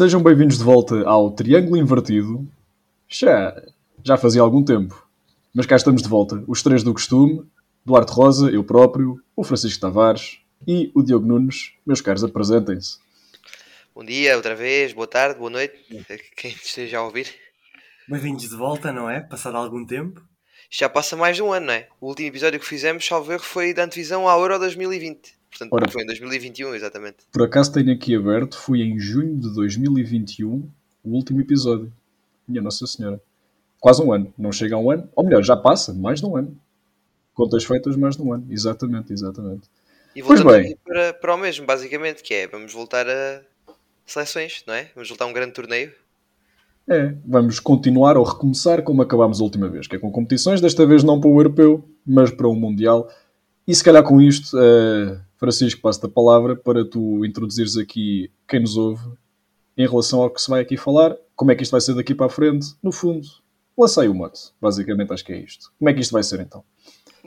Sejam bem-vindos de volta ao Triângulo Invertido. Já, já fazia algum tempo, mas cá estamos de volta. Os três do costume: Duarte Rosa, eu próprio, o Francisco Tavares e o Diogo Nunes. Meus caros, apresentem-se. Bom dia, outra vez, boa tarde, boa noite, quem esteja a ouvir. Bem-vindos de volta, não é? Passado algum tempo. Já passa mais de um ano, não é? O último episódio que fizemos, salvo erro, foi da antevisão à Euro 2020. Portanto, Ora. foi em 2021, exatamente. Por acaso tenho aqui aberto, foi em junho de 2021 o último episódio. Minha Nossa Senhora. Quase um ano. Não chega a um ano. Ou melhor, já passa, mais de um ano. Contas feitas, mais de um ano. Exatamente, exatamente. E Pois voltando bem. aqui para, para o mesmo, basicamente, que é, vamos voltar a seleções, não é? Vamos voltar a um grande torneio. É, vamos continuar ou recomeçar como acabámos a última vez, que é com competições, desta vez não para o europeu, mas para o mundial. E se calhar com isto, eh, Francisco, passo-te a palavra para tu introduzires aqui quem nos ouve em relação ao que se vai aqui falar, como é que isto vai ser daqui para a frente, no fundo, lancei o mote, basicamente acho que é isto. Como é que isto vai ser então?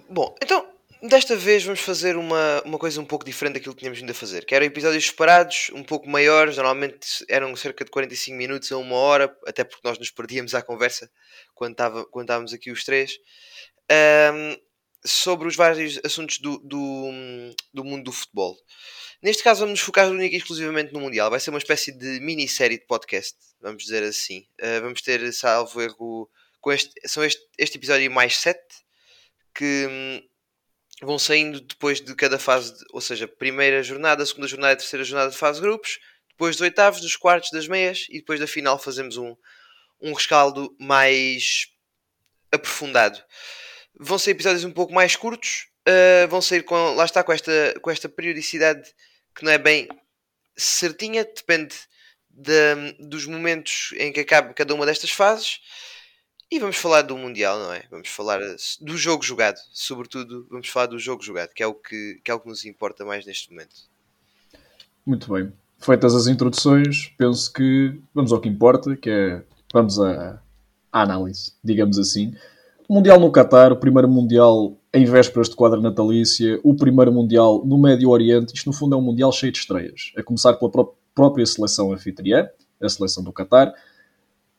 Bom, então, desta vez vamos fazer uma, uma coisa um pouco diferente daquilo que tínhamos vindo a fazer, que eram episódios separados, um pouco maiores, normalmente eram cerca de 45 minutos a uma hora, até porque nós nos perdíamos à conversa quando, quando estávamos aqui os três, ahm, sobre os vários assuntos do, do, do mundo do futebol. Neste caso vamos nos focar única e exclusivamente no Mundial, vai ser uma espécie de minissérie de podcast, vamos dizer assim. Ah, vamos ter, salvo erro, com este, são este, este episódio mais 7, que hum, vão saindo depois de cada fase, de- ou seja, primeira jornada, segunda jornada terceira jornada de fase de grupos, depois dos oitavos, dos quartos, das meias e depois da final fazemos um, um rescaldo mais aprofundado. Vão ser episódios um pouco mais curtos, uh, vão sair com, lá está, com esta, com esta periodicidade que não é bem certinha, depende da- dos momentos em que acaba cada uma destas fases. E vamos falar do Mundial, não é? Vamos falar do jogo jogado, sobretudo vamos falar do jogo jogado, que é o que, que, é o que nos importa mais neste momento. Muito bem. Feitas as introduções, penso que vamos ao que importa, que é vamos à, à análise, digamos assim. Mundial no Qatar, o primeiro Mundial em vésperas de quadra natalícia, o primeiro Mundial no Médio Oriente. Isto, no fundo, é um Mundial cheio de estreias. A começar pela pró- própria seleção anfitriã, a seleção do Qatar.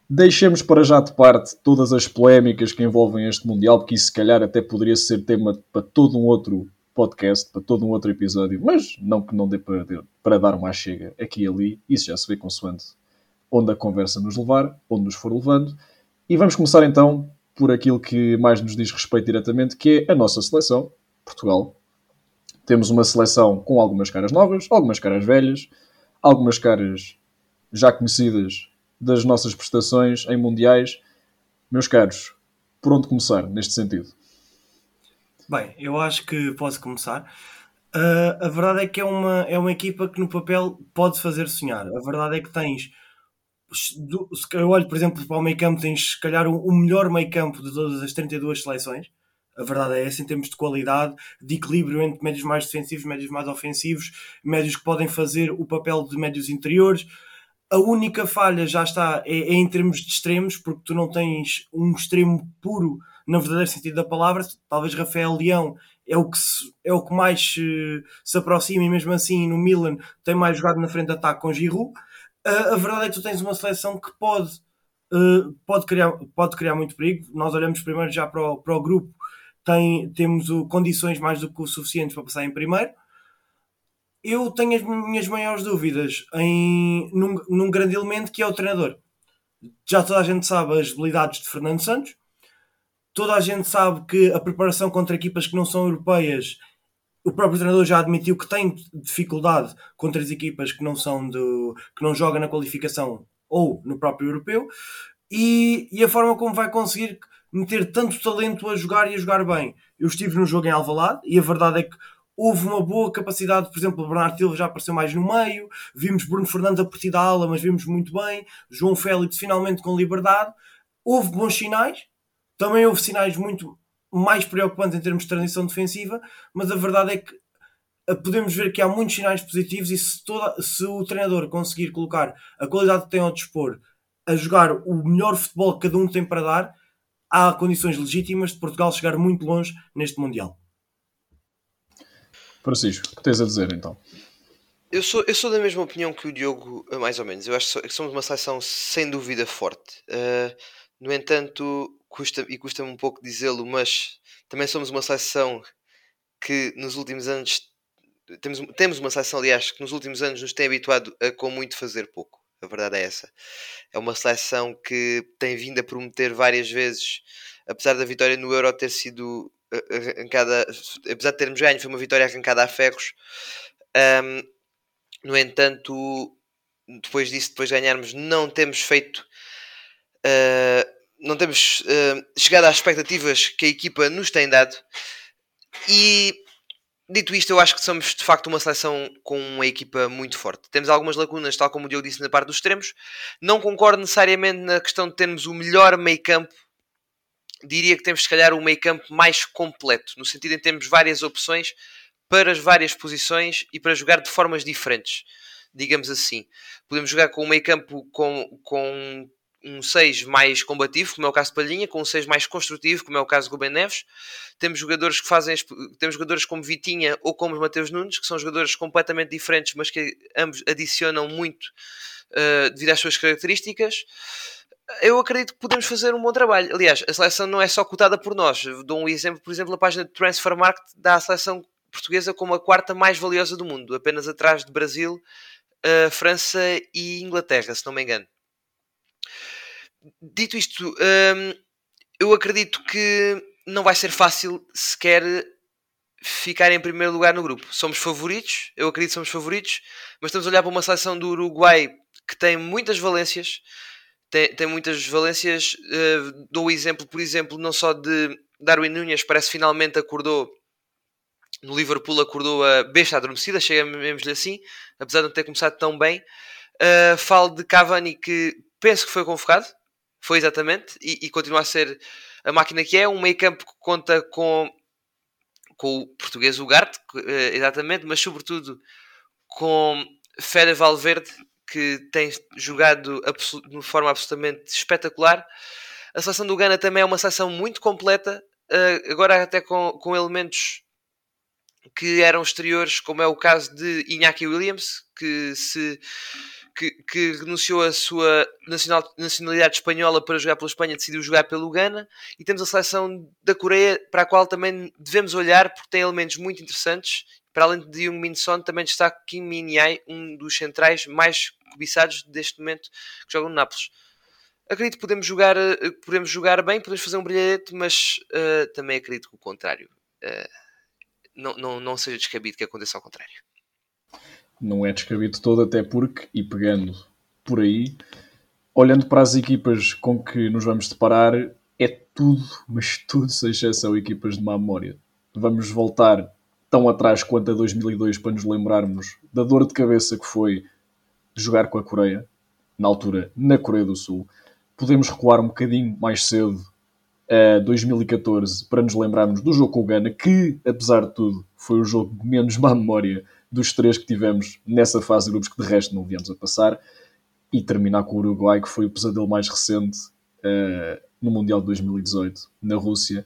Deixemos para já de parte todas as polémicas que envolvem este Mundial, porque isso, se calhar, até poderia ser tema para todo um outro podcast, para todo um outro episódio, mas não que não dê para, para dar uma chega aqui e ali. Isso já se vê consoante onde a conversa nos levar, onde nos for levando. E vamos começar então por aquilo que mais nos diz respeito diretamente, que é a nossa seleção, Portugal. Temos uma seleção com algumas caras novas, algumas caras velhas, algumas caras já conhecidas das nossas prestações em mundiais. Meus caros, por onde começar neste sentido? Bem, eu acho que posso começar. Ah, a verdade é que é uma, é uma equipa que no papel pode fazer sonhar. A verdade é que tens. Do- se Eu olho, por exemplo, para o meio campo, tens se calhar o, melhor meio campo de todas as 32 seleções. A verdade é essa, em termos de qualidade, de equilíbrio entre médios mais defensivos, médios mais ofensivos, médios que podem fazer o papel de médios interiores. A única falha já está é, é em termos de extremos, porque tu não tens um extremo puro no verdadeiro sentido da palavra. Talvez Rafael Leão é o que, se- é o que mais eh, se aproxima e mesmo assim no Milan tem mais jogado na frente de ataque com Giroud. A, a verdade é que tu tens uma seleção que pode, eh, pode, criar, pode criar muito perigo. Nós olhamos primeiro já para o, para o grupo, tem, temos o, condições mais do que o suficientes para passar em primeiro. Eu tenho as minhas maiores dúvidas em, num, num grande elemento que é o treinador. Já toda a gente sabe as habilidades de Fernando Santos, toda a gente sabe que a preparação contra equipas que não são europeias, o próprio treinador já admitiu que tem dificuldade contra as equipas que não são do, que não jogam na qualificação ou no próprio europeu, e, e a forma como vai conseguir meter tanto talento a jogar e a jogar bem. Eu estive no jogo em Alvalade e a verdade é que houve uma boa capacidade, por exemplo, o Bernardo Silva já apareceu mais no meio, vimos Bruno Fernandes a partir da ala, mas vimos muito bem, João Félix finalmente com liberdade, houve bons sinais, também houve sinais muito mais preocupantes em termos de transição defensiva, mas a verdade é que eh, podemos ver que há muitos sinais positivos e se, toda, se o treinador conseguir colocar a qualidade que tem ao dispor a jogar o melhor futebol que cada um tem para dar, há condições legítimas de Portugal chegar muito longe neste Mundial. Francisco, o que tens a dizer então? Eu sou, eu sou da mesma opinião que o Diogo, mais ou menos. Eu acho que somos uma seleção sem dúvida forte. Uh, no entanto, custa, e custa-me um pouco dizê-lo, mas também somos uma seleção que nos últimos anos temos, temos uma seleção, aliás, que nos últimos anos nos tem habituado a com muito fazer pouco. A verdade é essa. É uma seleção que tem vindo a prometer várias vezes, apesar da vitória no Euro ter sido arrancada, apesar de termos ganho, foi uma vitória arrancada a ferros. Um, no entanto, depois disso, depois de ganharmos, não temos feito. Uh, não temos uh, chegado às expectativas que a equipa nos tem dado. E dito isto, eu acho que somos de facto uma seleção com uma equipa muito forte. Temos algumas lacunas, tal como o Diogo disse na parte dos extremos. Não concordo necessariamente na questão de termos o melhor meio campo. Diria que temos, se calhar, o meio campo mais completo, no sentido em que temos várias opções para as várias posições e para jogar de formas diferentes, digamos assim. Podemos jogar com um meio campo com, com um 6 mais combativo, como é o caso de Palhinha, com um 6 mais construtivo, como é o caso de Rubem Neves. Temos jogadores que fazem, temos jogadores como Vitinha ou como Mateus Nunes, que são jogadores completamente diferentes, mas que ambos adicionam muito uh, devido às suas características. Eu acredito que podemos fazer um bom trabalho. Aliás, a seleção não é só cotada por nós. Dou um exemplo, por exemplo, a página de Transfer Market dá a seleção portuguesa como a quarta mais valiosa do mundo, apenas atrás de Brasil, uh, França e Inglaterra, se não me engano. Dito isto, hum, eu acredito que não vai ser fácil sequer ficar em primeiro lugar no grupo. Somos favoritos, eu acredito que somos favoritos, mas estamos a olhar para uma seleção do Uruguai que tem muitas valências. Tem, tem muitas valências. Uh, dou o exemplo, por exemplo, não só de Darwin Nunes, parece que finalmente acordou no Liverpool, acordou a besta adormecida, chamemos-lhe assim, apesar de não ter começado tão bem. Uh, falo de Cavani, que penso que foi convocado, foi exatamente, e, e, continua a ser a máquina que é, um meio campo que conta com, com o português Ugarte, eh, exatamente, mas sobretudo com Fede Valverde, que tem jogado de forma absolutamente espetacular. A seleção do Ghana também é uma seleção muito completa, eh, agora até com, com elementos que eram exteriores, como é o caso de Iñaki Williams, que se que, que renunciou à sua nacional, nacionalidade espanhola para jogar pela Espanha, decidiu jogar pelo Ghana, e temos a seleção da Coreia para a qual também devemos olhar porque tem elementos muito interessantes. Para além de Jung Min Son, também destaca Kim Min Yae, um dos centrais mais cobiçados deste momento que jogam no Nápoles. Acredito que podemos jogar, eh, podemos jogar bem, podemos fazer um brilhete, mas uh, também acredito que o contrário uh, não, não, não seja descabido que aconteça ao contrário não é descabido todo, até porque, e pegando por aí, olhando para as equipas com que nos vamos deparar, é tudo, mas tudo, sem exceção, equipas de má memória. Vamos voltar tão atrás quanto a 2002 para nos lembrarmos da dor de cabeça que foi jogar com a Coreia, na altura na Coreia do Sul. Podemos recuar um bocadinho mais cedo a 2014 para nos lembrarmos do jogo com o Ghana, que, apesar de tudo, foi o jogo de menos má memória dos três que tivemos nessa fase de grupos, que de resto não viemos a passar, e terminar com o Uruguai, que foi o pesadelo mais recente uh, no Mundial de 2018, na Rússia,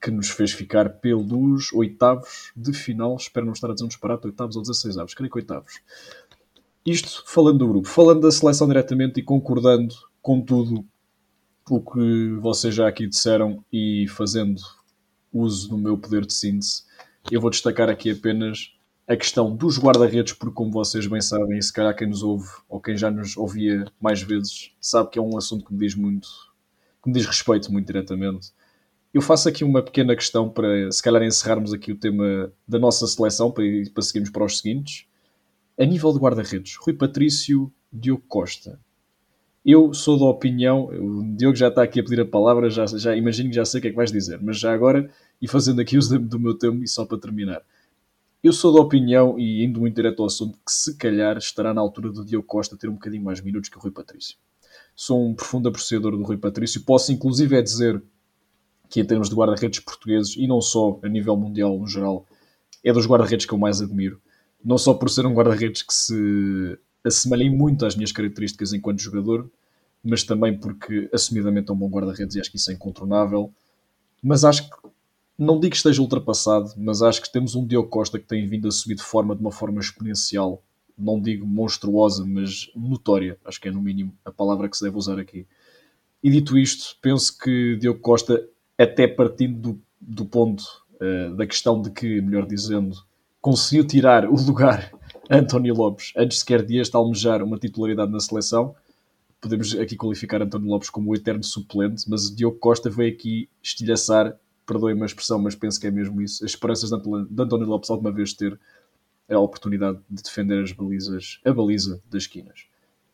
que nos fez ficar pelos oitavos de final. Espero não estar a dizer um disparate, oitavos ou 16 avos, creio que oitavos. Isto falando do grupo, falando da seleção diretamente e concordando com tudo o que vocês já aqui disseram e fazendo uso do meu poder de síntese, eu vou destacar aqui apenas a questão dos guarda-redes, porque, como vocês bem sabem, e se calhar quem nos ouve ou quem já nos ouvia mais vezes, sabe que é um assunto que me diz muito, que me diz respeito muito diretamente. Eu faço aqui uma pequena questão para, se calhar, encerrarmos aqui o tema da nossa seleção para, para seguirmos para os seguintes. A nível de guarda-redes, Rui Patrício, Diogo Costa. Eu sou da opinião, o Diogo já está aqui a pedir a palavra, já, já imagino que já sei o que é que vais dizer, mas já agora, e fazendo aqui uso do meu tempo, e só para terminar eu sou da opinião, e indo muito direto ao assunto, que se calhar estará na altura do Diogo Costa ter um bocadinho mais minutos que o Rui Patrício. Sou um profundo apreciador do Rui Patrício. Posso inclusive é dizer que em termos de guarda-redes portugueses, e não só a nível mundial no geral, é dos guarda-redes que eu mais admiro. Não só por ser um guarda-redes que se assemelha muito às minhas características enquanto jogador, mas também porque assumidamente é um bom guarda-redes e acho que isso é incontornável. Mas acho que não digo que esteja ultrapassado, mas acho que temos um Diogo Costa que tem vindo a subir de forma de uma forma exponencial não digo monstruosa, mas notória, acho que é no mínimo a palavra que se deve usar aqui. E dito isto, penso que Diogo Costa, até partindo do, do ponto uh, da questão de que, melhor dizendo, conseguiu tirar o lugar a António Lopes antes sequer de este almejar uma titularidade na seleção, podemos aqui qualificar António Lopes como o eterno suplente, mas Diogo Costa veio aqui estilhaçar, perdoem-me a expressão, mas penso que é mesmo isso, as esperanças de António Lopes alguma vez ter a oportunidade de defender as balizas, a baliza das esquinas.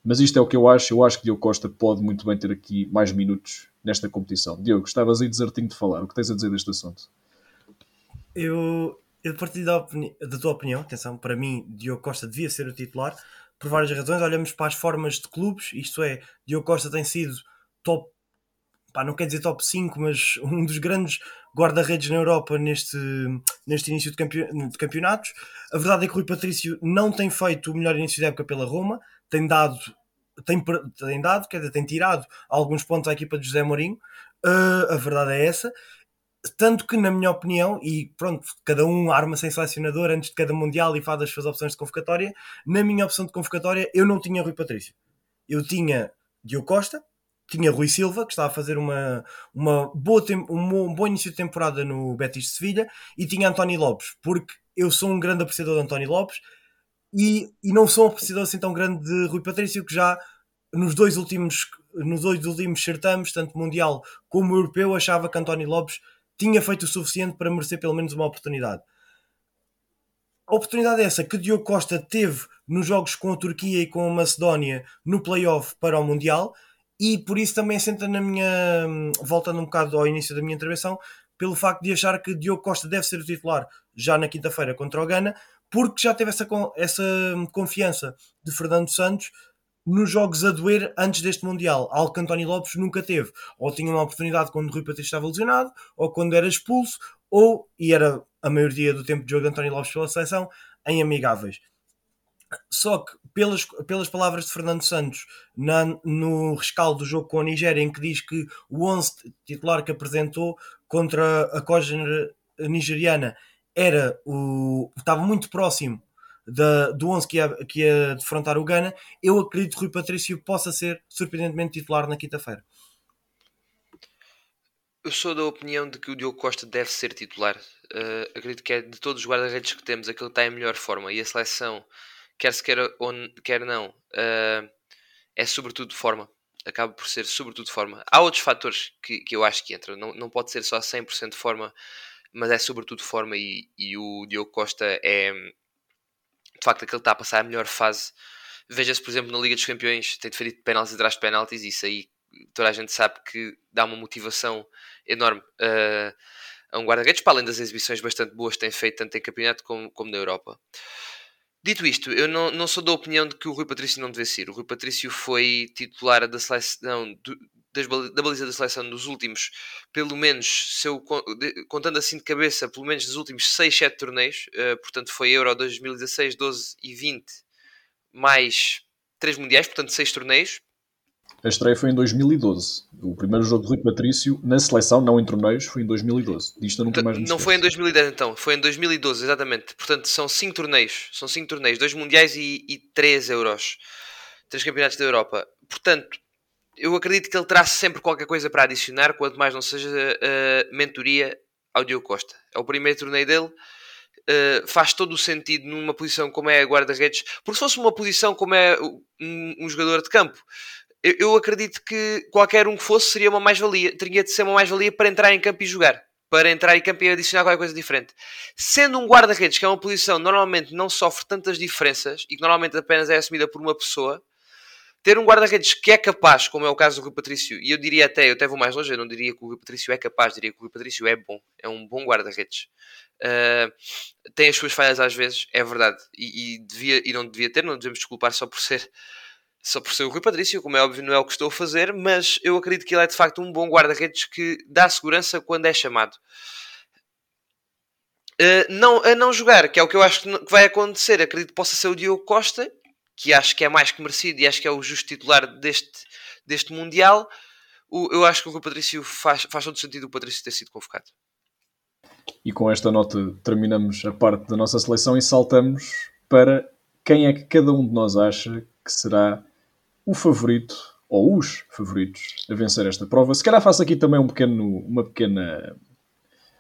Mas isto é o que eu acho. Eu acho que Diogo Costa pode muito bem ter aqui mais minutos nesta competição. Diogo, estavas aí desertinho de falar. O que tens a dizer deste assunto? Eu, eu partilho da, da tua opinião. Atenção, para mim, Diogo Costa devia ser o titular por várias razões. Olhamos para as formas de clubes, isto é, Diogo Costa tem sido top, pá, não quer dizer top 5, mas um dos grandes guarda-redes na Europa neste, neste início de, campe, de campeonatos. A verdade é que Rui Patrício não tem feito o melhor início da época pela Roma, tem dado, tem, tem dado, quer dizer, tem tirado alguns pontos à equipa de José Mourinho. Uh, a verdade é essa. Tanto que, na minha opinião, e pronto, cada um arma sem selecionador antes de cada Mundial e faz as suas opções de convocatória, na minha opção de convocatória eu não tinha Rui Patrício. Eu tinha Diogo Costa, tinha Rui Silva, que estava a fazer uma, uma boa um bom início de temporada no Betis de Sevilha, e tinha António Lopes, porque eu sou um grande apreciador de António Lopes e, e não sou um apreciador assim tão grande de Rui Patrício, que já nos dois últimos, nos dois últimos certames, tanto mundial como europeu, achava que António Lopes tinha feito o suficiente para merecer pelo menos uma oportunidade. A oportunidade é essa que Diogo Costa teve nos jogos com a Turquia e com a Macedónia no playoff para o Mundial e por isso também senta na minha. voltando um bocado ao início da minha intervenção, pelo facto de achar que Diogo Costa deve ser o titular já na quinta-feira contra o Ghana, porque já teve essa, essa confiança de Fernando Santos nos jogos a doer antes deste Mundial, algo que António Lopes nunca teve. Ou tinha uma oportunidade quando o Rui Patrício estava lesionado, ou quando era expulso, ou, e era a maioria do tempo de jogo de António Lopes pela seleção, em amigáveis. Só que, pelas, pelas palavras de Fernando Santos, na, no rescaldo do jogo com a Nigéria, em que diz que o 11 titular que apresentou contra a cógena nigeriana era o, estava muito próximo da, do 11 que ia, que ia defrontar o Gana, eu acredito que Rui Patrício possa ser surpreendentemente titular na quinta-feira. Eu sou da opinião de que o Diogo Costa deve ser titular. Uh, acredito que é de todos os guarda-redes que temos, aquele que está em melhor forma. E a seleção, quer se quer ou quer não, uh, é sobretudo forma. Acaba por ser sobretudo forma. Há outros fatores que, que eu acho que entram. Não, não pode ser só 100% de forma, mas é sobretudo forma. E, e o Diogo Costa é, de facto aquele está a passar a melhor fase. Veja-se, por exemplo, na Liga dos Campeões, tem defendido penaltis atrás de penaltis, e isso aí toda a gente sabe que dá uma motivação enorme uh, a um guarda-redes, para além das exibições bastante boas que tem feito tanto em campeonato como, como na Europa. Dito isto, eu não, não sou da opinião de que o Rui Patrício não devesse ir. O Rui Patrício foi titular da seleção do, da baliza da seleção dos últimos, pelo menos, se eu, contando assim de cabeça, pelo menos dos últimos 6, 7 torneios, uh, portanto foi Euro 2016, 12 e 20, mais 3 mundiais, portanto 6 torneios. A estreia foi em 2012. O primeiro jogo de Rui Patrício na seleção, não em torneios, foi em 2012. Disto nunca mais Não foi em 2010 então, foi em 2012, exatamente. Portanto, são 5 torneios. São 5 torneios, 2 mundiais e 3 euros. 3 campeonatos da Europa. Portanto, eu acredito que ele terá sempre qualquer coisa para adicionar, quanto mais não seja uh, mentoria ao Diogo Costa. É o primeiro torneio dele, uh, faz todo o sentido numa posição como é a guarda-redes, porque se fosse uma posição como é um, um jogador de campo, eu, eu, acredito que qualquer um que fosse seria uma mais-valia, teria de ser uma mais-valia para entrar em campo e jogar. Para entrar em campo e adicionar qualquer coisa diferente. Sendo um guarda-redes, que é uma posição normalmente não sofre tantas diferenças e que normalmente apenas é assumida por uma pessoa, ter um guarda-redes que é capaz, como é o caso do Rui Patrício, e eu diria até, eu até vou mais longe, eu não diria que o Rui Patrício é capaz, diria que o Rui Patrício é bom, é um bom guarda-redes. Uh, tem as suas falhas às vezes, é verdade, e, e, devia, e não devia ter, não devemos desculpar só por ser só por ser o Rui Patrício, como é óbvio, não é o que estou a fazer, mas eu acredito que ele é de facto um bom guarda-redes que dá segurança quando é chamado. Uh, não, a não jogar, que é o que eu acho que vai acontecer, acredito que possa ser o Diogo Costa que acho que é mais que merecido e acho que é o justo titular deste, deste Mundial, o, eu acho que o Patrício faz, faz todo sentido o Patrício ter sido convocado. E com esta nota terminamos a parte da nossa seleção e saltamos para quem é que cada um de nós acha que será o favorito ou os favoritos a vencer esta prova. Se calhar faço aqui também um pequeno, uma pequena,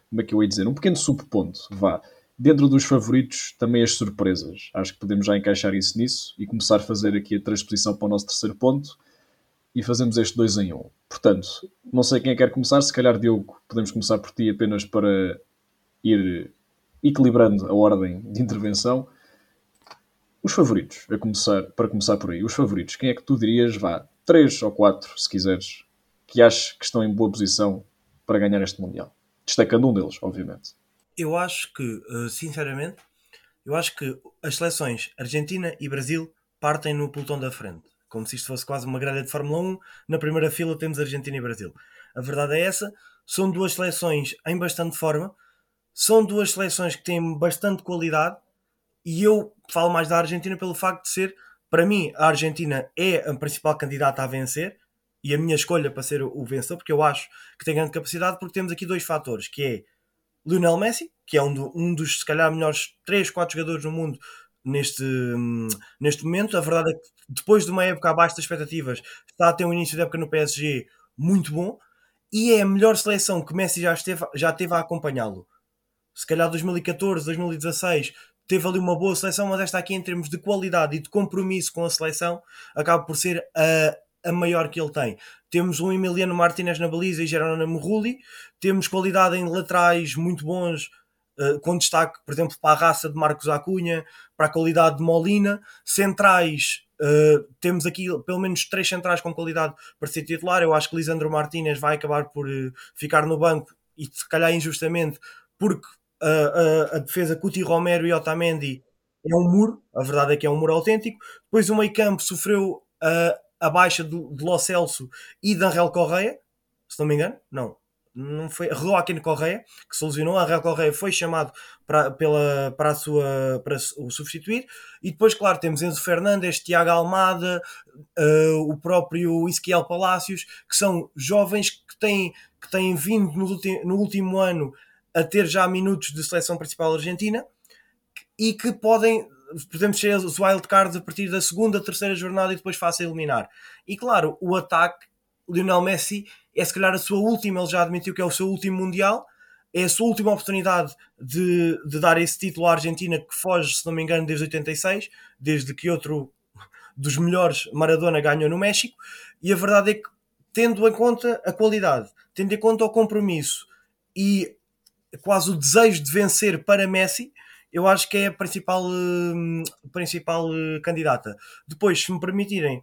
como é que eu ia dizer, um pequeno subponto, vá. Dentro dos favoritos, também as surpresas. Acho que podemos já encaixar isso nisso e começar a fazer aqui a transposição para o nosso terceiro ponto e fazemos este 2 em 1. Um. Portanto, não sei quem quer começar, se calhar Diogo, podemos começar por ti apenas para ir equilibrando a ordem de intervenção. Os favoritos, a começar, para começar por aí, os favoritos, quem é que tu dirias, vá, três ou quatro, se quiseres, que achas que estão em boa posição para ganhar este Mundial? Destacando um deles, obviamente. Eu acho que, eh, sinceramente, eu acho que as seleções Argentina e Brasil partem no pelotão da frente. Como se isto fosse quase uma grelha de Fórmula 1. Na primeira fila temos Argentina e Brasil. A verdade é essa. São duas seleções em bastante forma. São duas seleções que têm bastante qualidade e eu falo mais da Argentina pelo facto de ser, para mim, a Argentina é a principal candidata a vencer e a minha escolha para ser o vencedor, porque eu acho que tem grande capacidade, porque temos aqui dois fatores, que é Lionel Messi, que é um, do, um dos, se calhar, melhores 3, 4 jogadores no mundo neste, neste momento. A verdade é que depois de uma época abaixo das expectativas, está a ter um início de época no PSG muito bom e é a melhor seleção que Messi já, esteve, já teve a acompanhá-lo. Se calhar 2014, 2016 teve ali uma boa seleção, mas esta aqui, em termos de qualidade e de compromisso com a seleção, acaba por ser a, a maior que ele tem. Temos um Emiliano Martinez na baliza e Geronimo Rulli, temos qualidade em laterais muito bons, uh, com destaque, por exemplo, para a raça de Marcos Acunha, para a qualidade de Molina, centrais. Uh, temos aqui pelo menos três centrais com qualidade para ser titular. Eu acho que Lisandro Martinez vai acabar por uh, ficar no banco e se calhar injustamente, porque a, a, defesa Cuti Romero e Otamendi é um muro, a verdade é que é um muro autêntico. Depois o meio campo sofreu a, a baixa de, de Lo Celso e de Angel Correia, se não me engano, não, não foi Joaquim Correia que solucionou, Angel Correia foi chamado para, pela, para, a sua, para o substituir, e depois, claro, temos Enzo Fernandes, Tiago Almada, uh, o próprio Isquiel Palácios, que são jovens que têm, que têm vindo no, no último ano a ter já minutos de seleção principal argentina e que podem, podemos ser os wildcards a partir da segunda, terceira jornada e depois fácil eliminar. E claro, o ataque, Lionel Messi, é se calhar a sua última, ele já admitiu que é o seu último Mundial, é a sua última oportunidade de, de dar esse título à Argentina que foge, se não me engano, desde 86, desde que outro dos melhores Maradona ganhou no México, e a verdade é que, tendo em conta a qualidade, tendo em conta o compromisso e quase o desejo de vencer para Messi, eu acho que é a principal, uh, principal uh, candidata. Depois, se me permitirem,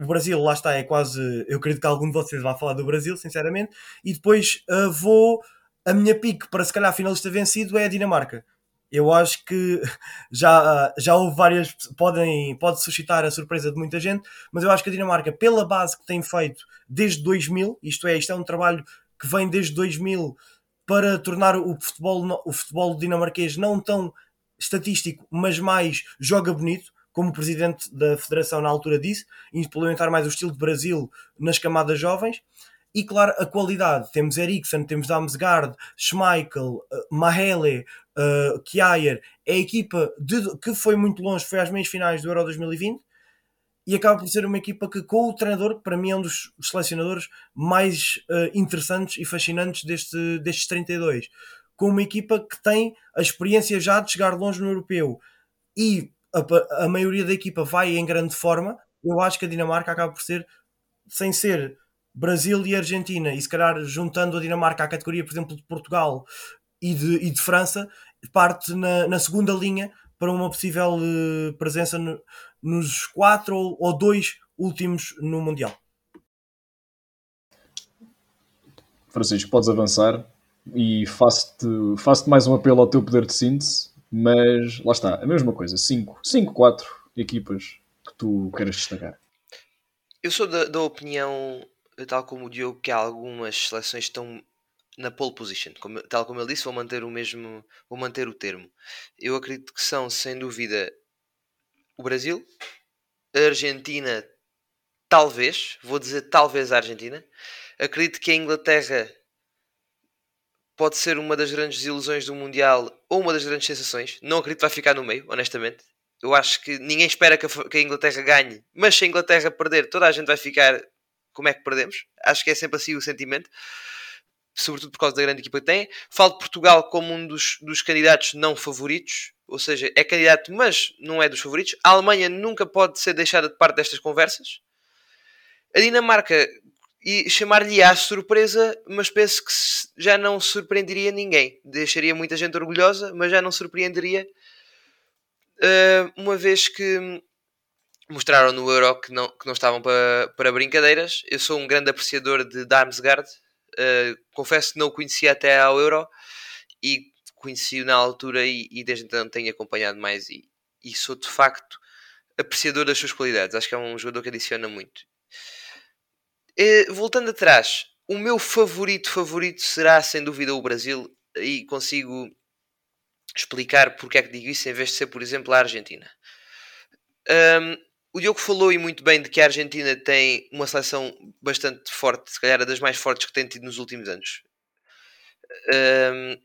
o Brasil, lá está, é quase. Eu acredito que algum de vocês vá falar do Brasil, sinceramente. E depois uh, vou. A minha pique para se calhar finalista vencido é a Dinamarca. Eu acho que já, já houve várias. Podem, pode suscitar a surpresa de muita gente, mas eu acho que a Dinamarca, pela base que tem feito desde 2000, isto é, isto é um trabalho que vem desde 2000 para tornar o futebol, o futebol dinamarquês não tão estatístico, mas mais joga bonito, como o presidente da federação na altura disse, implementar mais o estilo de Brasil nas camadas jovens. E claro, a qualidade. Temos Eriksen, temos Damsgaard, Schmeichel, uh, Mahele, uh, Kjaer. É a equipa de, que foi muito longe, foi às meias finais do Euro 2020 e acaba por ser uma equipa que, com o treinador, para mim é um dos selecionadores mais uh, interessantes e fascinantes deste, destes 32, com uma equipa que tem a experiência já de chegar longe no europeu. E a, a maioria da equipa vai em grande forma, eu acho que a Dinamarca acaba por ser, sem ser Brasil e Argentina, e se calhar juntando a Dinamarca à categoria, por exemplo, de Portugal e de, e de França, parte na, na segunda linha para uma possível uh, presença no, nos quatro ou, ou dois últimos no Mundial. Francisco, podes avançar e faço-te faço mais um apelo ao teu poder de síntese, mas lá está, a mesma coisa, 5, 5, 4 equipas que tu queres destacar. Eu sou da, da opinião, tal como o Diogo, que algumas seleções estão na pole position, como, tal como ele disse, vou manter o mesmo, vou manter o termo. Eu acredito que são, sem dúvida, o Brasil, a Argentina, talvez, vou dizer talvez a Argentina. Acredito que a Inglaterra pode ser uma das grandes ilusões do Mundial ou uma das grandes sensações. Não acredito que vai ficar no meio, honestamente. Eu acho que ninguém espera que a, que a Inglaterra ganhe, mas se a Inglaterra perder, toda a gente vai ficar como é que perdemos. Acho que é sempre assim o sentimento sobretudo por causa da grande equipa que tem. Falo de Portugal como um dos, dos candidatos não favoritos, ou seja, é candidato, mas não é dos favoritos. A Alemanha nunca pode ser deixada de parte destas conversas. A Dinamarca, e chamar-lhe a surpresa, mas penso que já não surpreenderia ninguém. Deixaria muita gente orgulhosa, mas já não surpreenderia, uh, uma vez que mostraram no Euro que não, que não estavam para, para brincadeiras. Eu sou um grande apreciador de Darmsgaard, Uh, confesso que não o conhecia até ao Euro e conheci-o na altura e, e, desde então tenho acompanhado mais e, e, sou de facto apreciador das suas qualidades. Acho que é um jogador que adiciona muito. Uh, voltando atrás, o meu favorito favorito será sem dúvida o Brasil e consigo explicar porque é que digo isso em vez de ser, por exemplo, a Argentina. Um, o Diogo falou e muito bem de que a Argentina tem uma seleção bastante forte, se calhar a das mais fortes que tem tido nos últimos anos. Um,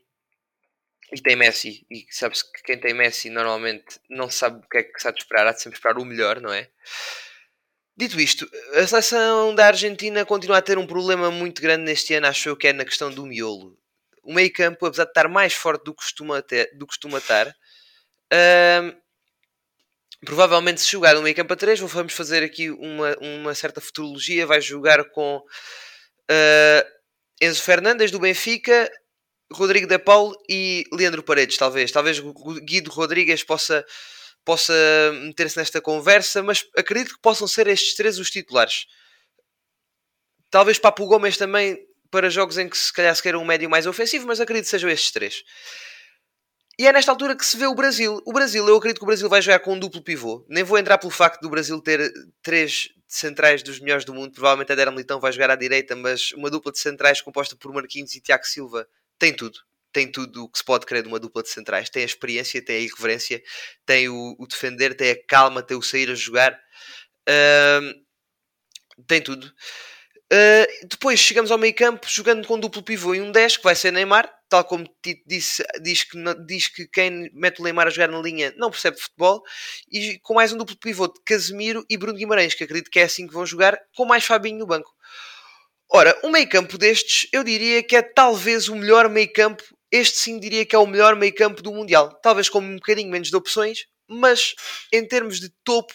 e tem Messi, e sabe-se que quem tem Messi normalmente não sabe o que é que de esperar, há de sempre esperar o melhor, não é? Dito isto, a seleção da Argentina continua a ter um problema muito grande neste ano, acho eu que é na questão do miolo. O meio campo, apesar de estar mais forte do que costuma, ter, do que costuma estar, um, provavelmente se jogar no meio campo a 3, vamos fazer aqui uma, uma certa futurologia, vai jogar com uh, Enzo Fernandes do Benfica, Rodrigo de Paulo e Leandro Paredes, talvez. Talvez Guido Rodrigues possa, possa meter-se nesta conversa, mas acredito que possam ser estes três os titulares. Talvez Papo Gomes também para jogos em que se calhar se queira um médio mais ofensivo, mas acredito que sejam estes três. E é nesta altura que se vê o Brasil. O Brasil, eu acredito que o Brasil vai jogar com um duplo pivô. Nem vou entrar pelo facto do Brasil ter três centrais dos melhores do mundo. Provavelmente a Dera Militão vai jogar à direita, mas uma dupla de centrais composta por Marquinhos e Tiago Silva tem tudo. Tem tudo o que se pode querer de uma dupla de centrais. Tem a experiência, tem a irreverência, tem o, o defender, tem a calma, tem o sair a jogar. Uh, tem tudo. Uh, depois chegamos ao meio campo jogando com duplo pivô e um 10 que vai ser Neymar tal como Tito disse, diz que, diz que quem mete o Neymar a jogar na linha não percebe futebol, e com mais um duplo pivô de Casemiro e Bruno Guimarães, que acredito que é assim que vão jogar, com mais Fabinho no banco. Ora, um meio campo destes, eu diria que é talvez o melhor meio campo, este sim diria que é o melhor meio campo do Mundial, talvez com um bocadinho menos de opções, mas em termos de topo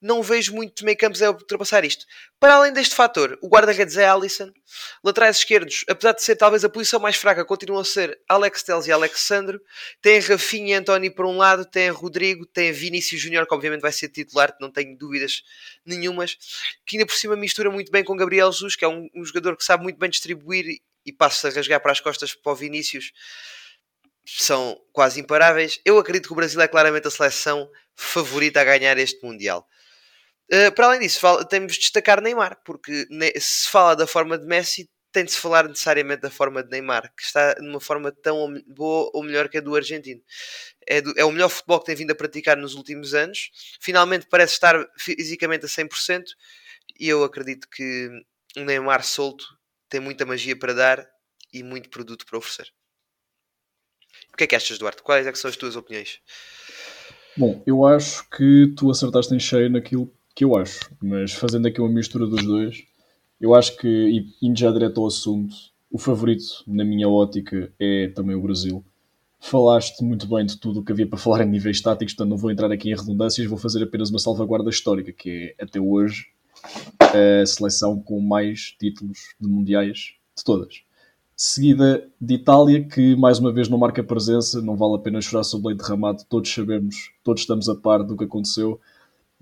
não vejo muitos meio campos a ultrapassar isto. Para além deste fator, o guarda-redes é Alisson. Laterais esquerdos, apesar de ser talvez a posição mais fraca, continuam a ser Alex Telles e Alexandro. Tem Rafinha e António por um lado, tem Rodrigo, tem Vinícius Júnior, que obviamente vai ser titular, não tenho dúvidas nenhumas. Que ainda por cima mistura muito bem com Gabriel Jesus, que é um, um jogador que sabe muito bem distribuir e passa a rasgar para as costas para o Vinícius são quase imparáveis. Eu acredito que o Brasil é claramente a seleção favorita a ganhar este Mundial. Uh, para além disso, temos de destacar Neymar, porque se fala da forma de Messi, tem de se falar necessariamente da forma de Neymar, que está numa forma tão boa ou melhor que a do argentino. É, do, é o melhor futebol que tem vindo a praticar nos últimos anos. Finalmente parece estar fisicamente a 100%, e eu acredito que um Neymar solto tem muita magia para dar e muito produto para oferecer. O que é que achas, Duarte? Quais é são as tuas opiniões? Bom, eu acho que tu acertaste em cheio naquilo que eu acho, mas fazendo aqui uma mistura dos dois, eu acho que, indo já direto ao assunto, o favorito, na minha ótica, é também o Brasil. Falaste muito bem de tudo o que havia para falar em níveis táticos, portanto não vou entrar aqui em redundâncias, vou fazer apenas uma salvaguarda histórica, que é, até hoje, a seleção com mais títulos de mundiais de todas. Seguida de Itália, que mais uma vez não marca presença, não vale a pena chorar sobre leite derramado, todos sabemos, todos estamos a par do que aconteceu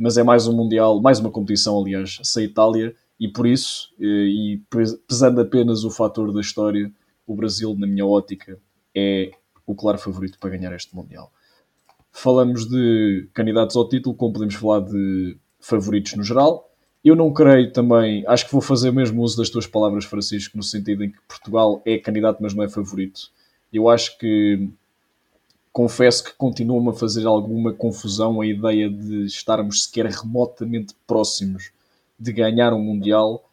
mas é mais um Mundial, mais uma competição, aliás, sem Itália, e por isso, eh, e pesando apenas o fator da história, o Brasil, na minha ótica, é o claro favorito para ganhar este Mundial. Falamos de candidatos ao título, como podemos falar de favoritos no geral. Eu não creio também, acho que vou fazer mesmo uso das tuas palavras, Francisco, no sentido em que Portugal é candidato, mas não é favorito. Eu acho que confesso que continua-me a fazer alguma confusão a ideia de estarmos sequer remotamente próximos de ganhar um Mundial,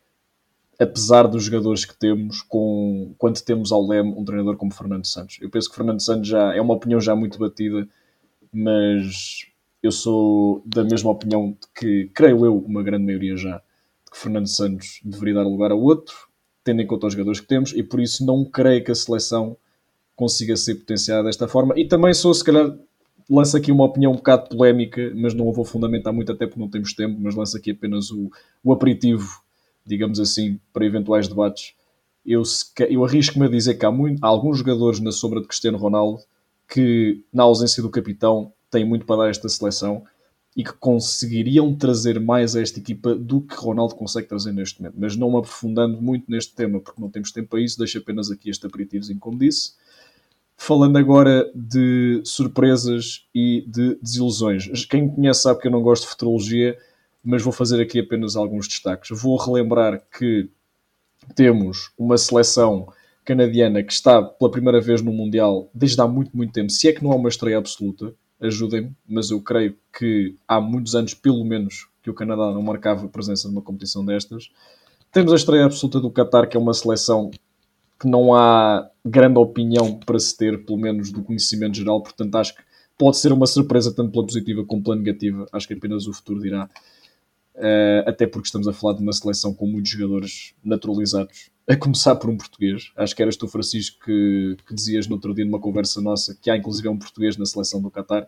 apesar dos jogadores que temos, com, quando temos ao leme um treinador como Fernando Santos. Eu penso que Fernando Santos já é uma opinião já muito batida, mas eu sou da mesma opinião que, creio eu, uma grande maioria já, de que Fernando Santos deveria dar lugar a outro, tendo em conta os jogadores que temos, e por isso não creio que a seleção consiga ser potenciada desta forma. E também sou, se calhar, lanço aqui uma opinião um bocado polémica, mas não a vou fundamentar muito, até porque não temos tempo, mas lanço aqui apenas o, o aperitivo, digamos assim, para eventuais debates. Eu, eu arrisco-me a dizer que há, muito, há alguns jogadores na sombra de Cristiano Ronaldo que, na ausência do capitão, têm muito para dar esta seleção e que conseguiriam trazer mais a esta equipa do que Ronaldo consegue trazer neste momento. Mas não aprofundando muito neste tema, porque não temos tempo para isso, deixo apenas aqui este aperitivozinho, como disse. Falando agora de surpresas e de desilusões. Quem me conhece sabe que eu não gosto de futurologia, mas vou fazer aqui apenas alguns destaques. Vou relembrar que temos uma seleção canadiana que está pela primeira vez no Mundial desde há muito, muito tempo. Se é que não há uma estreia absoluta, ajudem-me, mas eu creio que há muitos anos, pelo menos, que o Canadá não marcava presença numa competição destas. Temos a estreia absoluta do Qatar, que é uma seleção que não há grande opinião para se ter, pelo menos do conhecimento geral, portanto acho que pode ser uma surpresa tanto pela positiva como pela negativa, acho que apenas o futuro dirá. Uh, até porque estamos a falar de uma seleção com muitos jogadores naturalizados, a começar por um português. Acho que eras tu, Francisco, que, que dizias no outro dia numa conversa nossa que há inclusive um português na seleção do Qatar,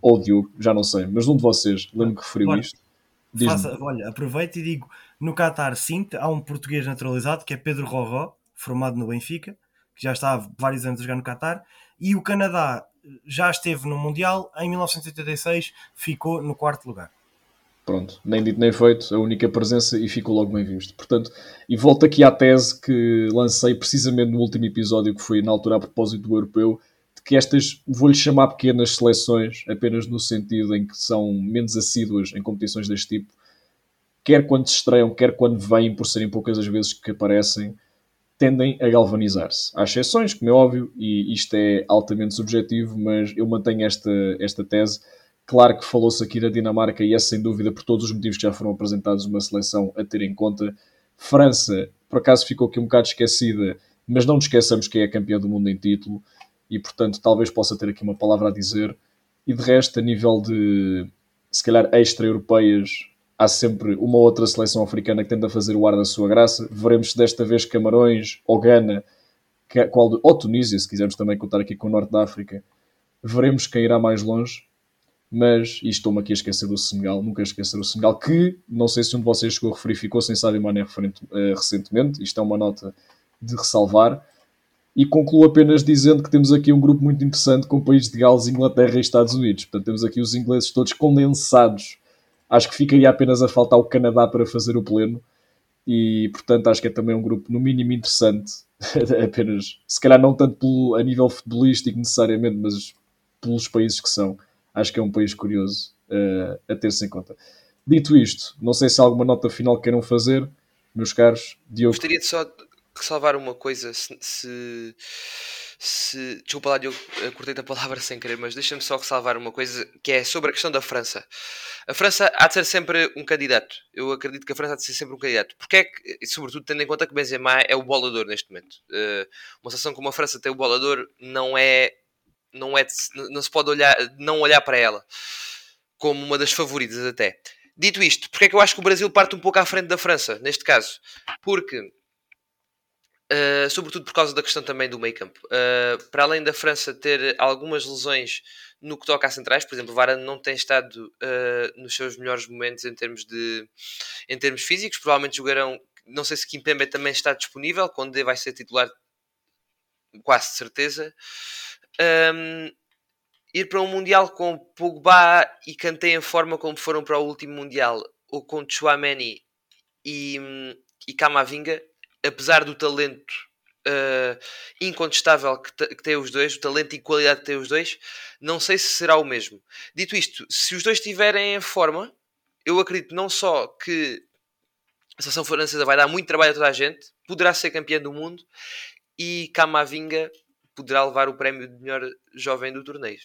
ou Diogo, já não sei, mas um de vocês, lembro que referiu isto. Faça, olha, aproveito e digo: no Qatar, sim, há um português naturalizado que é Pedro Roró, formado no Benfica, que já está há vários anos a jogar no Qatar, e o Canadá já esteve no Mundial, em 1986 ficou no quarto lugar. Pronto, nem dito nem feito, a única presença e ficou logo bem visto. Portanto, e volto aqui à tese que lancei precisamente no último episódio, que foi na altura a propósito do europeu, de que estas, vou-lhe chamar pequenas seleções, apenas no sentido em que são menos assíduas em competições deste tipo, quer quando se estreiam, quer quando vêm, por serem poucas as vezes que aparecem, tendem a galvanizar-se. Há exceções, como é óbvio, e isto é altamente subjetivo, mas eu mantenho esta, esta tese. Claro que falou-se aqui da Dinamarca e é sem dúvida por todos os motivos que já foram apresentados uma seleção a ter em conta. França, por acaso ficou aqui um bocado esquecida, mas não nos esqueçamos que é campeã do mundo em título e portanto talvez possa ter aqui uma palavra a dizer. E de resto, a nível de se calhar extra-europeias, há sempre uma outra seleção africana que tenta fazer o ar da sua graça. Veremos se desta vez Camarões ou Gana, qual de, ou Tunísia, se quisermos também contar aqui com o Norte da África. Veremos quem irá mais longe. Mas, e estou-me aqui a esquecer do Senegal, nunca esquecer o Senegal, que não sei se um de vocês chegou a referir, ficou sem Sadio Mané uh, recentemente. Isto é uma nota de ressalvar. E concluo apenas dizendo que temos aqui um grupo muito interessante com países de Gales, Inglaterra e Estados Unidos. Portanto, temos aqui os ingleses todos condensados Acho que ficaria apenas a faltar o Canadá para fazer o pleno. E, portanto, acho que é também um grupo, no mínimo, interessante. apenas, se calhar não tanto pelo, a nível futebolístico necessariamente, mas pelos países que são. Acho que é um país curioso uh, a ter-se em conta. Dito isto, não sei se há alguma nota final que queiram fazer, meus caros. Diogo. Gostaria de só ressalvar uma coisa. se, se se. Desculpa lá, eu cortei a palavra sem querer, mas deixa-me só ressalvar uma coisa que é sobre a questão da França. A França há de ser sempre um candidato. Eu acredito que a França há de ser sempre um candidato. Porque é que, sobretudo tendo em conta que Benzema é o bolador neste momento. Uh, uma seleção como a França tem o bolador não é. Não, é não se pode olhar, não olhar para ela como uma das favoritas até. Dito isto, porque é que eu acho que o Brasil parte um pouco à frente da França, neste caso? Porque Uh, sobretudo por causa da questão também do meio campo. Uh, para além da França ter algumas lesões no que toca a centrais, por exemplo, Varane não tem estado uh, nos seus melhores momentos em termos, de, em termos físicos, provavelmente jogarão, não sei se Kimpembe também está disponível, quando vai ser titular, quase certeza. Um, ir para um Mundial com Pogba e Kanté em forma como foram para o último Mundial, ou com Chouameni e, e Camavinga, apesar do talento uh, incontestável que, que tem os dois, o talento e qualidade que tem os dois, não sei se será o mesmo. Dito isto, se os dois estiverem em forma, eu acredito não só que a seleção francesa vai dar muito trabalho a toda a gente, poderá ser campeã do mundo e Camavinga poderá levar o prémio de melhor jovem do torneio.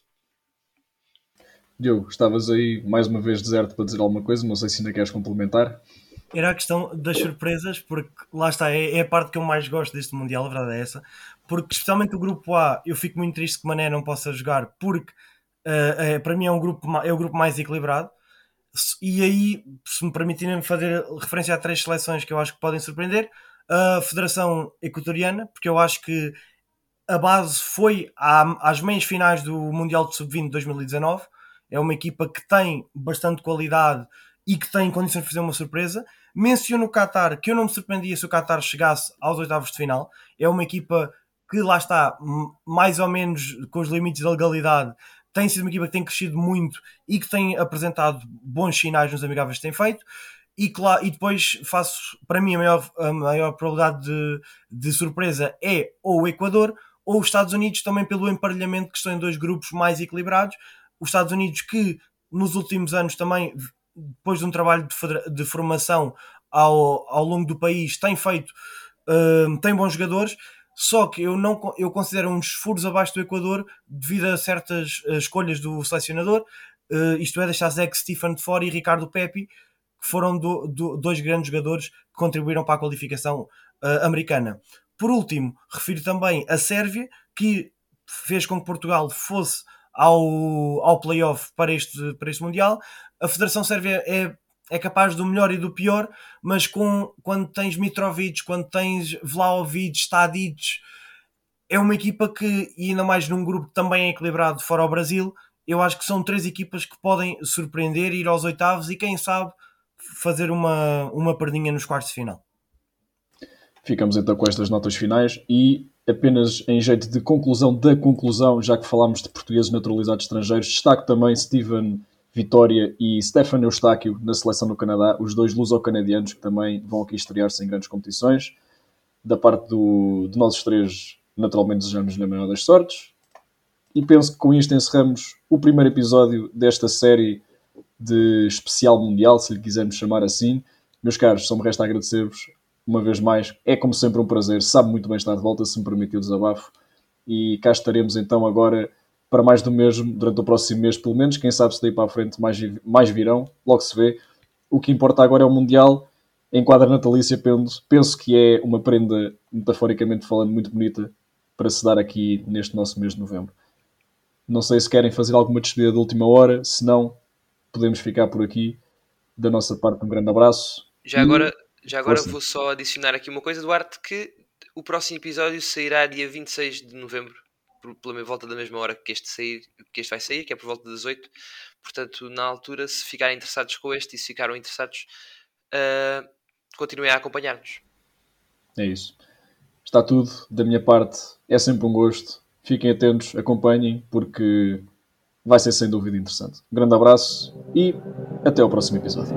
Diogo, estavas aí mais uma vez deserto para dizer alguma coisa, não sei se ainda queres complementar era a questão das surpresas, porque lá está, é, é, a parte que eu mais gosto deste Mundial, a verdade é essa. Porque, especialmente o grupo A, eu fico muito triste que Mané não possa jogar, porque Uh, para mim é, um grupo, é o grupo mais equilibrado. E aí, se me permitirem fazer referência a três seleções que eu acho que podem surpreender, a Federação Equatoriana, porque eu acho que a base foi às meias finais do Mundial de Sub-20 de 2019. É uma equipa que tem bastante qualidade e que tem condições de fazer uma surpresa. Menciono o Qatar, que eu não me surpreendia se o Qatar chegasse aos oitavos de final. É uma equipa que lá está, mais ou menos com os limites da legalidade, tem sido uma equipa que tem crescido muito e que tem apresentado bons sinais nos amigáveis que tem feito. E, claro, e depois faço, para mim, a maior, a maior probabilidade de, de surpresa é ou o Equador ou os Estados Unidos, também pelo emparelhamento que estão em dois grupos mais equilibrados. Os Estados Unidos, que nos últimos anos também, depois de um trabalho de, de formação ao, ao longo do país, tem feito, uh, tem bons jogadores só que eu não eu considero uns furos abaixo do Equador devido a certas uh, escolhas do selecionador, uh, isto é, deixar Zé Stephen de fora e Ricardo Pepe, que foram do, do, dois grandes jogadores que contribuíram para a qualificação uh, americana. Por último, refiro também a Sérvia, que fez com que Portugal fosse ao, ao playoff para este, para este Mundial. A Federação Sérvia é é capaz do melhor e do pior, mas com, quando tens Mitrovic, quando tens Vlaovic, Stadic, é uma equipa que, e ainda mais num grupo que também é equilibrado fora o Brasil, eu acho que são três equipas que podem surpreender, ir aos oitavos e quem sabe fazer uma, uma perdinha nos quartos de final. Ficamos então com estas notas finais e apenas em jeito de conclusão da conclusão, já que falámos de portugueses naturalizados estrangeiros, destaco também Steven Vitória e Stefan Eustáquio na seleção do Canadá, os dois luso-canadianos que também vão aqui estrear-se em grandes competições. Da parte do, de nós três, naturalmente desejamos-lhe a maior das sortes. E penso que com isto encerramos o primeiro episódio desta série de especial mundial, se lhe quisermos chamar assim. Meus caros, só me resta agradecer-vos uma vez mais. É como sempre um prazer, sabe muito bem estar de volta, se me permitiu o desabafo. E cá estaremos então agora para mais do mesmo durante o próximo mês, pelo menos. Quem sabe se daí para a frente mais, mais virão, logo se vê. O que importa agora é o Mundial. Em quadra natalícia, penso, penso que é uma prenda, metaforicamente falando, muito bonita para se dar aqui neste nosso mês de novembro. Não sei se querem fazer alguma despedida de última hora, se não, podemos ficar por aqui. Da nossa parte, um grande abraço. Já agora, já agora vou só adicionar aqui uma coisa, Duarte, que o próximo episódio sairá dia 26 de novembro pela volta da mesma hora que este, sair, que este vai sair, que é por volta das 8. Portanto, na altura, se ficarem interessados com este e se ficaram interessados, uh, continuem a acompanhar-nos. É isso. Está tudo da minha parte. É sempre um gosto. Fiquem atentos, acompanhem, porque vai ser sem dúvida interessante. Um grande abraço e até ao próximo episódio.